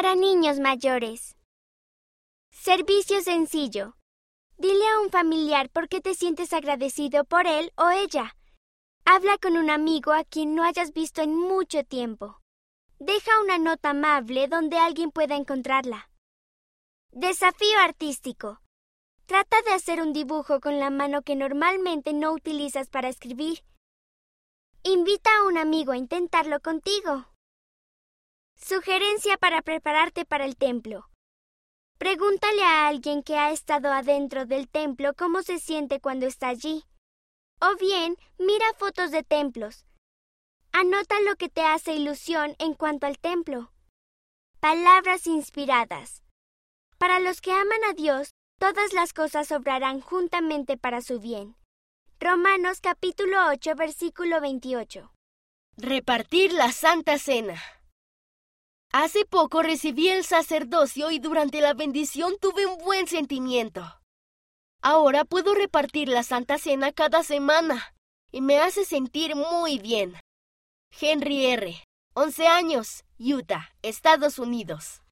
Para niños mayores. Servicio sencillo. Dile a un familiar por qué te sientes agradecido por él o ella. Habla con un amigo a quien no hayas visto en mucho tiempo. Deja una nota amable donde alguien pueda encontrarla. Desafío artístico. Trata de hacer un dibujo con la mano que normalmente no utilizas para escribir. Invita a un amigo a intentarlo contigo. Sugerencia para prepararte para el templo. Pregúntale a alguien que ha estado adentro del templo cómo se siente cuando está allí. O bien, mira fotos de templos. Anota lo que te hace ilusión en cuanto al templo. Palabras inspiradas. Para los que aman a Dios, todas las cosas obrarán juntamente para su bien. Romanos capítulo 8 versículo 28. Repartir la Santa Cena. Hace poco recibí el sacerdocio y durante la bendición tuve un buen sentimiento. Ahora puedo repartir la Santa Cena cada semana y me hace sentir muy bien. Henry R. 11 años, Utah, Estados Unidos.